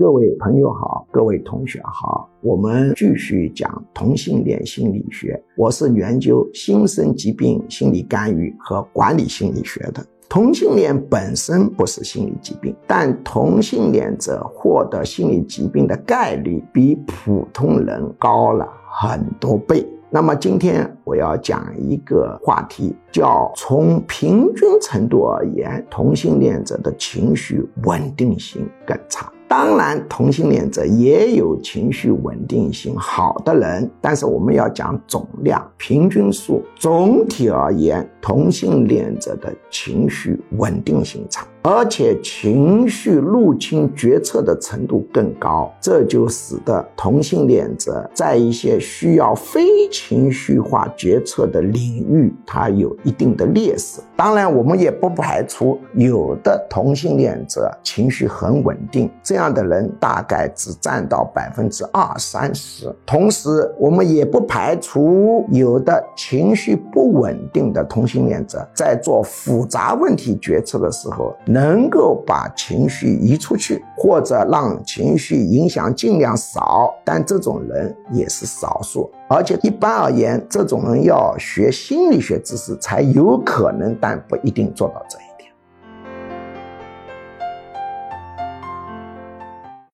各位朋友好，各位同学好，我们继续讲同性恋心理学。我是研究新生疾病心理干预和管理心理学的。同性恋本身不是心理疾病，但同性恋者获得心理疾病的概率比普通人高了很多倍。那么今天我要讲一个话题，叫从平均程度而言，同性恋者的情绪稳定性更差。当然，同性恋者也有情绪稳定性好的人，但是我们要讲总量、平均数。总体而言，同性恋者的情绪稳定性差。而且情绪入侵决策的程度更高，这就使得同性恋者在一些需要非情绪化决策的领域，他有一定的劣势。当然，我们也不排除有的同性恋者情绪很稳定，这样的人大概只占到百分之二三十。同时，我们也不排除有的情绪不稳定的同性恋者在做复杂问题决策的时候。能够把情绪移出去，或者让情绪影响尽量少，但这种人也是少数。而且一般而言，这种人要学心理学知识才有可能，但不一定做到这样。